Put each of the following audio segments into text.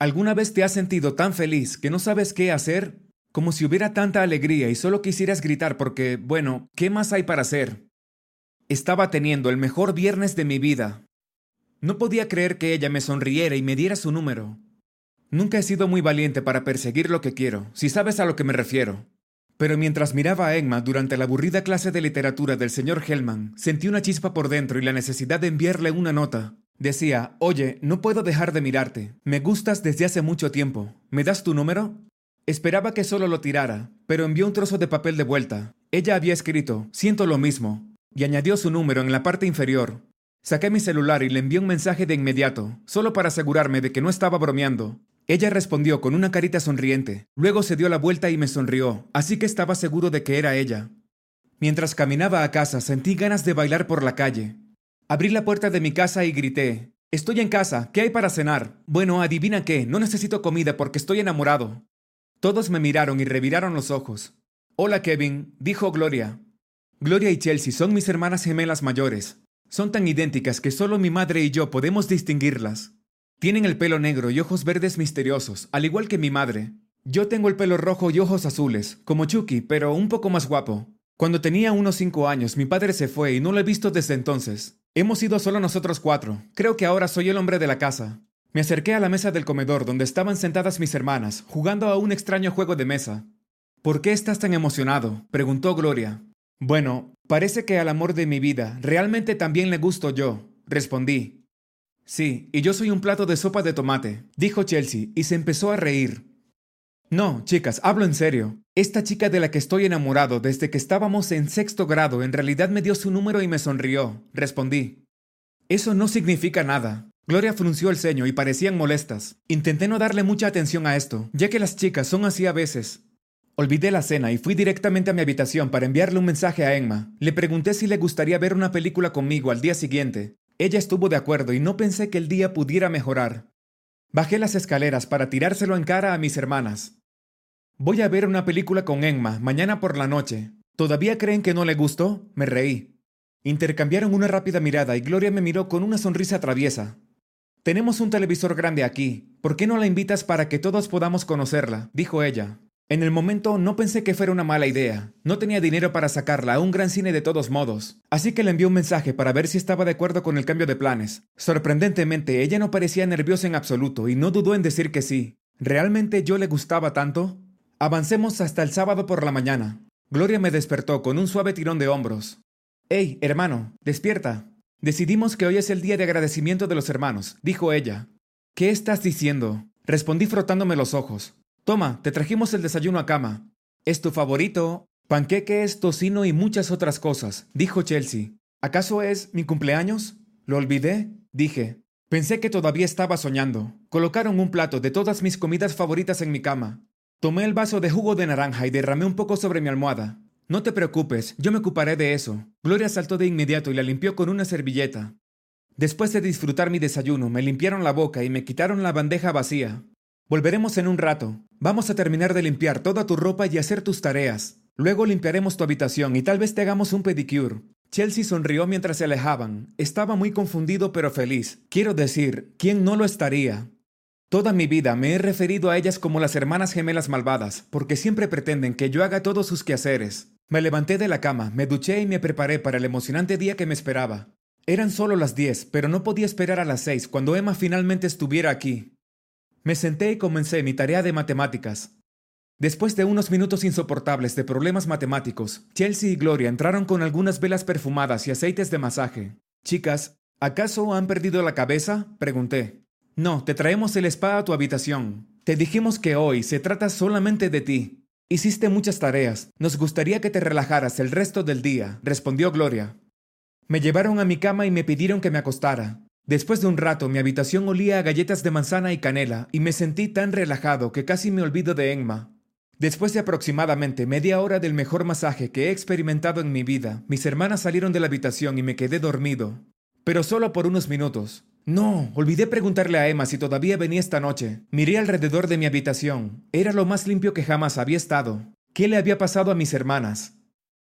¿Alguna vez te has sentido tan feliz que no sabes qué hacer? Como si hubiera tanta alegría y solo quisieras gritar porque, bueno, ¿qué más hay para hacer? Estaba teniendo el mejor viernes de mi vida. No podía creer que ella me sonriera y me diera su número. Nunca he sido muy valiente para perseguir lo que quiero, si sabes a lo que me refiero. Pero mientras miraba a Emma durante la aburrida clase de literatura del señor Hellman, sentí una chispa por dentro y la necesidad de enviarle una nota. Decía, oye, no puedo dejar de mirarte. Me gustas desde hace mucho tiempo. ¿Me das tu número? Esperaba que solo lo tirara, pero envió un trozo de papel de vuelta. Ella había escrito, siento lo mismo, y añadió su número en la parte inferior. Saqué mi celular y le envié un mensaje de inmediato, solo para asegurarme de que no estaba bromeando. Ella respondió con una carita sonriente. Luego se dio la vuelta y me sonrió, así que estaba seguro de que era ella. Mientras caminaba a casa sentí ganas de bailar por la calle. Abrí la puerta de mi casa y grité. Estoy en casa, ¿qué hay para cenar? Bueno, adivina qué, no necesito comida porque estoy enamorado. Todos me miraron y reviraron los ojos. Hola Kevin, dijo Gloria. Gloria y Chelsea son mis hermanas gemelas mayores. Son tan idénticas que solo mi madre y yo podemos distinguirlas. Tienen el pelo negro y ojos verdes misteriosos, al igual que mi madre. Yo tengo el pelo rojo y ojos azules, como Chucky, pero un poco más guapo. Cuando tenía unos cinco años, mi padre se fue y no lo he visto desde entonces. Hemos ido solo nosotros cuatro. Creo que ahora soy el hombre de la casa. Me acerqué a la mesa del comedor donde estaban sentadas mis hermanas, jugando a un extraño juego de mesa. ¿Por qué estás tan emocionado? preguntó Gloria. Bueno, parece que al amor de mi vida realmente también le gusto yo, respondí. Sí, y yo soy un plato de sopa de tomate, dijo Chelsea, y se empezó a reír. No, chicas, hablo en serio. Esta chica de la que estoy enamorado desde que estábamos en sexto grado en realidad me dio su número y me sonrió, respondí. Eso no significa nada. Gloria frunció el ceño y parecían molestas. Intenté no darle mucha atención a esto, ya que las chicas son así a veces. Olvidé la cena y fui directamente a mi habitación para enviarle un mensaje a Emma. Le pregunté si le gustaría ver una película conmigo al día siguiente, ella estuvo de acuerdo y no pensé que el día pudiera mejorar. Bajé las escaleras para tirárselo en cara a mis hermanas. Voy a ver una película con Emma mañana por la noche. ¿Todavía creen que no le gustó? Me reí. Intercambiaron una rápida mirada y Gloria me miró con una sonrisa traviesa. Tenemos un televisor grande aquí. ¿Por qué no la invitas para que todos podamos conocerla? dijo ella. En el momento no pensé que fuera una mala idea. No tenía dinero para sacarla a un gran cine de todos modos, así que le envié un mensaje para ver si estaba de acuerdo con el cambio de planes. Sorprendentemente, ella no parecía nerviosa en absoluto y no dudó en decir que sí. ¿Realmente yo le gustaba tanto? Avancemos hasta el sábado por la mañana. Gloria me despertó con un suave tirón de hombros. Hey, hermano, despierta. Decidimos que hoy es el día de agradecimiento de los hermanos, dijo ella. ¿Qué estás diciendo? Respondí frotándome los ojos. Toma, te trajimos el desayuno a cama. ¿Es tu favorito? Panqueques, tocino y muchas otras cosas, dijo Chelsea. ¿Acaso es mi cumpleaños? ¿Lo olvidé? Dije. Pensé que todavía estaba soñando. Colocaron un plato de todas mis comidas favoritas en mi cama. Tomé el vaso de jugo de naranja y derramé un poco sobre mi almohada. No te preocupes, yo me ocuparé de eso. Gloria saltó de inmediato y la limpió con una servilleta. Después de disfrutar mi desayuno, me limpiaron la boca y me quitaron la bandeja vacía. Volveremos en un rato. Vamos a terminar de limpiar toda tu ropa y hacer tus tareas. Luego limpiaremos tu habitación y tal vez te hagamos un pedicure. Chelsea sonrió mientras se alejaban. Estaba muy confundido pero feliz. Quiero decir, ¿quién no lo estaría? Toda mi vida me he referido a ellas como las hermanas gemelas malvadas, porque siempre pretenden que yo haga todos sus quehaceres. Me levanté de la cama, me duché y me preparé para el emocionante día que me esperaba. Eran solo las diez, pero no podía esperar a las seis cuando Emma finalmente estuviera aquí. Me senté y comencé mi tarea de matemáticas. Después de unos minutos insoportables de problemas matemáticos, Chelsea y Gloria entraron con algunas velas perfumadas y aceites de masaje. Chicas, ¿acaso han perdido la cabeza? pregunté. No, te traemos el spa a tu habitación. Te dijimos que hoy se trata solamente de ti. Hiciste muchas tareas. Nos gustaría que te relajaras el resto del día, respondió Gloria. Me llevaron a mi cama y me pidieron que me acostara. Después de un rato mi habitación olía a galletas de manzana y canela y me sentí tan relajado que casi me olvido de Emma. Después de aproximadamente media hora del mejor masaje que he experimentado en mi vida, mis hermanas salieron de la habitación y me quedé dormido. Pero solo por unos minutos. No, olvidé preguntarle a Emma si todavía venía esta noche. Miré alrededor de mi habitación. Era lo más limpio que jamás había estado. ¿Qué le había pasado a mis hermanas?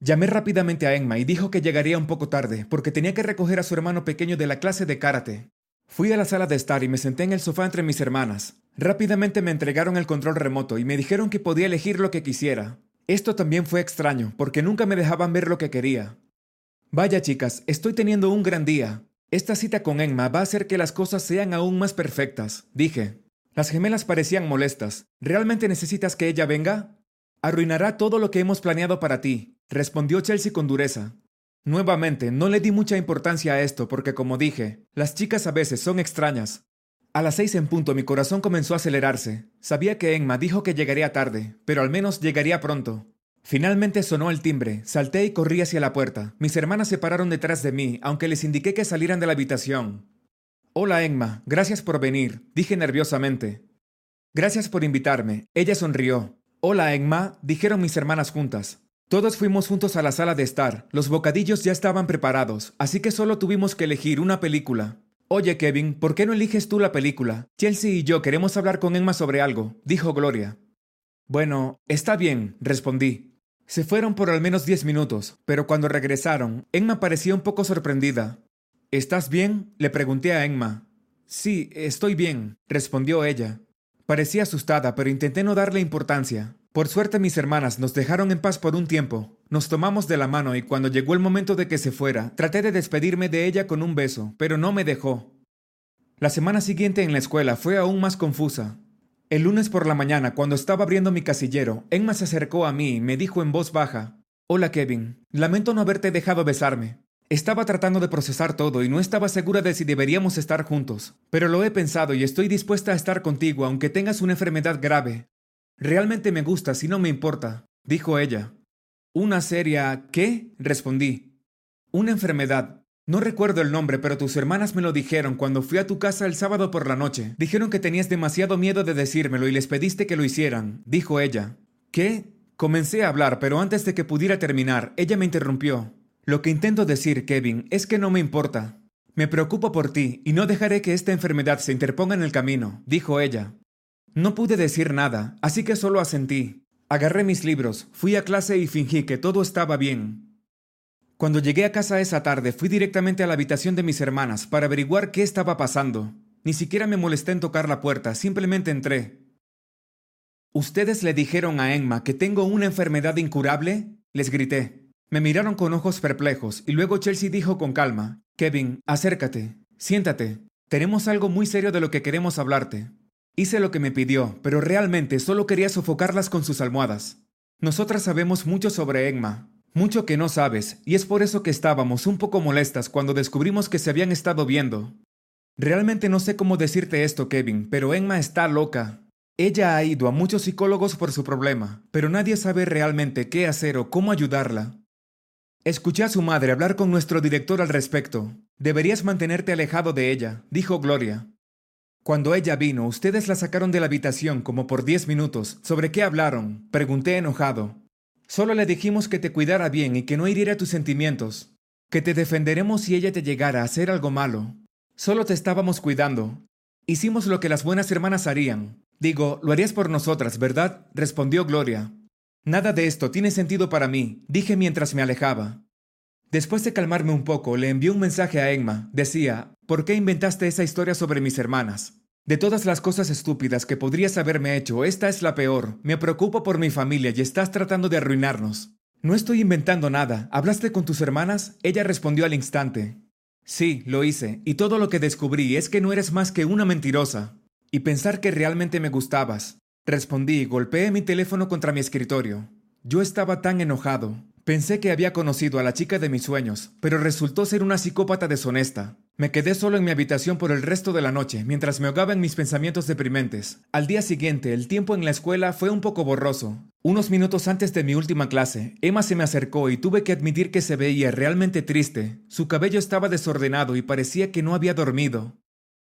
Llamé rápidamente a Emma y dijo que llegaría un poco tarde, porque tenía que recoger a su hermano pequeño de la clase de karate. Fui a la sala de estar y me senté en el sofá entre mis hermanas. Rápidamente me entregaron el control remoto y me dijeron que podía elegir lo que quisiera. Esto también fue extraño, porque nunca me dejaban ver lo que quería. Vaya chicas, estoy teniendo un gran día. Esta cita con Emma va a hacer que las cosas sean aún más perfectas, dije. Las gemelas parecían molestas. ¿Realmente necesitas que ella venga? Arruinará todo lo que hemos planeado para ti, respondió Chelsea con dureza. Nuevamente, no le di mucha importancia a esto porque, como dije, las chicas a veces son extrañas. A las seis en punto mi corazón comenzó a acelerarse. Sabía que Emma dijo que llegaría tarde, pero al menos llegaría pronto. Finalmente sonó el timbre, salté y corrí hacia la puerta. Mis hermanas se pararon detrás de mí, aunque les indiqué que salieran de la habitación. Hola, Emma, gracias por venir, dije nerviosamente. Gracias por invitarme. Ella sonrió. Hola, Emma, dijeron mis hermanas juntas. Todos fuimos juntos a la sala de estar. Los bocadillos ya estaban preparados, así que solo tuvimos que elegir una película. Oye, Kevin, ¿por qué no eliges tú la película? Chelsea y yo queremos hablar con Emma sobre algo, dijo Gloria. Bueno, está bien, respondí. Se fueron por al menos diez minutos, pero cuando regresaron, Emma parecía un poco sorprendida. ¿Estás bien? le pregunté a Emma. Sí, estoy bien, respondió ella. Parecía asustada, pero intenté no darle importancia. Por suerte mis hermanas nos dejaron en paz por un tiempo. Nos tomamos de la mano y cuando llegó el momento de que se fuera, traté de despedirme de ella con un beso, pero no me dejó. La semana siguiente en la escuela fue aún más confusa. El lunes por la mañana, cuando estaba abriendo mi casillero, Emma se acercó a mí y me dijo en voz baja, Hola Kevin, lamento no haberte dejado besarme. Estaba tratando de procesar todo y no estaba segura de si deberíamos estar juntos, pero lo he pensado y estoy dispuesta a estar contigo aunque tengas una enfermedad grave. Realmente me gustas y no me importa, dijo ella. ¿Una seria qué? respondí. Una enfermedad, no recuerdo el nombre, pero tus hermanas me lo dijeron cuando fui a tu casa el sábado por la noche. Dijeron que tenías demasiado miedo de decírmelo y les pediste que lo hicieran, dijo ella. ¿Qué? Comencé a hablar, pero antes de que pudiera terminar, ella me interrumpió. Lo que intento decir, Kevin, es que no me importa. Me preocupo por ti y no dejaré que esta enfermedad se interponga en el camino, dijo ella. No pude decir nada, así que solo asentí. Agarré mis libros, fui a clase y fingí que todo estaba bien. Cuando llegué a casa esa tarde, fui directamente a la habitación de mis hermanas para averiguar qué estaba pasando. Ni siquiera me molesté en tocar la puerta, simplemente entré. ¿Ustedes le dijeron a Emma que tengo una enfermedad incurable? Les grité. Me miraron con ojos perplejos y luego Chelsea dijo con calma, Kevin, acércate, siéntate. Tenemos algo muy serio de lo que queremos hablarte. Hice lo que me pidió, pero realmente solo quería sofocarlas con sus almohadas. Nosotras sabemos mucho sobre Emma, mucho que no sabes, y es por eso que estábamos un poco molestas cuando descubrimos que se habían estado viendo. Realmente no sé cómo decirte esto, Kevin, pero Emma está loca. Ella ha ido a muchos psicólogos por su problema, pero nadie sabe realmente qué hacer o cómo ayudarla. Escuché a su madre hablar con nuestro director al respecto. Deberías mantenerte alejado de ella, dijo Gloria. Cuando ella vino, ustedes la sacaron de la habitación como por diez minutos. ¿Sobre qué hablaron? Pregunté enojado. Solo le dijimos que te cuidara bien y que no hiriera tus sentimientos, que te defenderemos si ella te llegara a hacer algo malo. Solo te estábamos cuidando. Hicimos lo que las buenas hermanas harían. Digo, lo harías por nosotras, ¿verdad? respondió Gloria. Nada de esto tiene sentido para mí, dije mientras me alejaba. Después de calmarme un poco, le envié un mensaje a Emma. Decía, ¿por qué inventaste esa historia sobre mis hermanas? De todas las cosas estúpidas que podrías haberme hecho, esta es la peor. Me preocupo por mi familia y estás tratando de arruinarnos. No estoy inventando nada. ¿Hablaste con tus hermanas? Ella respondió al instante. Sí, lo hice, y todo lo que descubrí es que no eres más que una mentirosa. Y pensar que realmente me gustabas. Respondí y golpeé mi teléfono contra mi escritorio. Yo estaba tan enojado. Pensé que había conocido a la chica de mis sueños, pero resultó ser una psicópata deshonesta. Me quedé solo en mi habitación por el resto de la noche, mientras me ahogaba en mis pensamientos deprimentes. Al día siguiente, el tiempo en la escuela fue un poco borroso. Unos minutos antes de mi última clase, Emma se me acercó y tuve que admitir que se veía realmente triste. Su cabello estaba desordenado y parecía que no había dormido.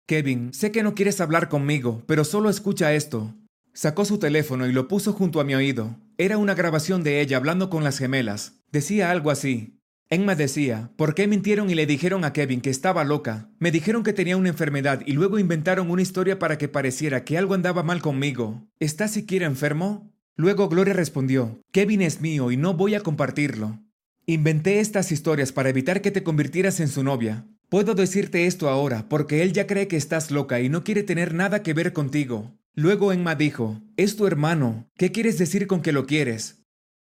Kevin, sé que no quieres hablar conmigo, pero solo escucha esto. Sacó su teléfono y lo puso junto a mi oído. Era una grabación de ella hablando con las gemelas. Decía algo así. Emma decía, ¿por qué mintieron y le dijeron a Kevin que estaba loca? Me dijeron que tenía una enfermedad y luego inventaron una historia para que pareciera que algo andaba mal conmigo. ¿Estás siquiera enfermo? Luego Gloria respondió, Kevin es mío y no voy a compartirlo. Inventé estas historias para evitar que te convirtieras en su novia. Puedo decirte esto ahora porque él ya cree que estás loca y no quiere tener nada que ver contigo. Luego Emma dijo, Es tu hermano, ¿qué quieres decir con que lo quieres?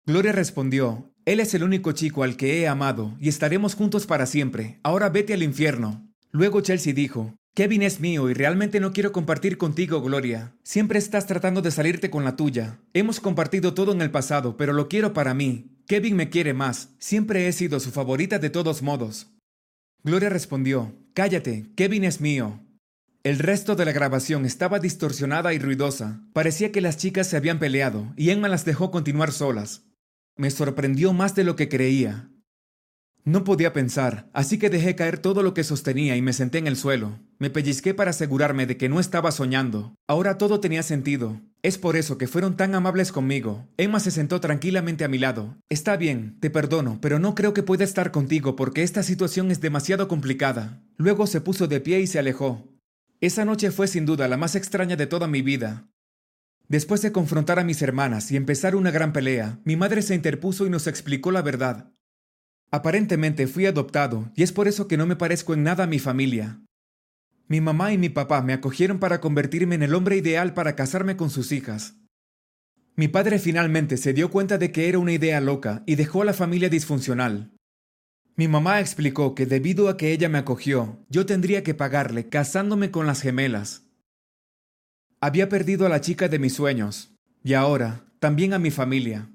Gloria respondió, Él es el único chico al que he amado, y estaremos juntos para siempre. Ahora vete al infierno. Luego Chelsea dijo, Kevin es mío y realmente no quiero compartir contigo, Gloria. Siempre estás tratando de salirte con la tuya. Hemos compartido todo en el pasado, pero lo quiero para mí. Kevin me quiere más. Siempre he sido su favorita de todos modos. Gloria respondió, Cállate, Kevin es mío. El resto de la grabación estaba distorsionada y ruidosa. Parecía que las chicas se habían peleado, y Emma las dejó continuar solas. Me sorprendió más de lo que creía. No podía pensar, así que dejé caer todo lo que sostenía y me senté en el suelo. Me pellizqué para asegurarme de que no estaba soñando. Ahora todo tenía sentido. Es por eso que fueron tan amables conmigo. Emma se sentó tranquilamente a mi lado. Está bien, te perdono, pero no creo que pueda estar contigo porque esta situación es demasiado complicada. Luego se puso de pie y se alejó. Esa noche fue sin duda la más extraña de toda mi vida. Después de confrontar a mis hermanas y empezar una gran pelea, mi madre se interpuso y nos explicó la verdad. Aparentemente fui adoptado y es por eso que no me parezco en nada a mi familia. Mi mamá y mi papá me acogieron para convertirme en el hombre ideal para casarme con sus hijas. Mi padre finalmente se dio cuenta de que era una idea loca y dejó a la familia disfuncional. Mi mamá explicó que debido a que ella me acogió, yo tendría que pagarle casándome con las gemelas. Había perdido a la chica de mis sueños, y ahora también a mi familia.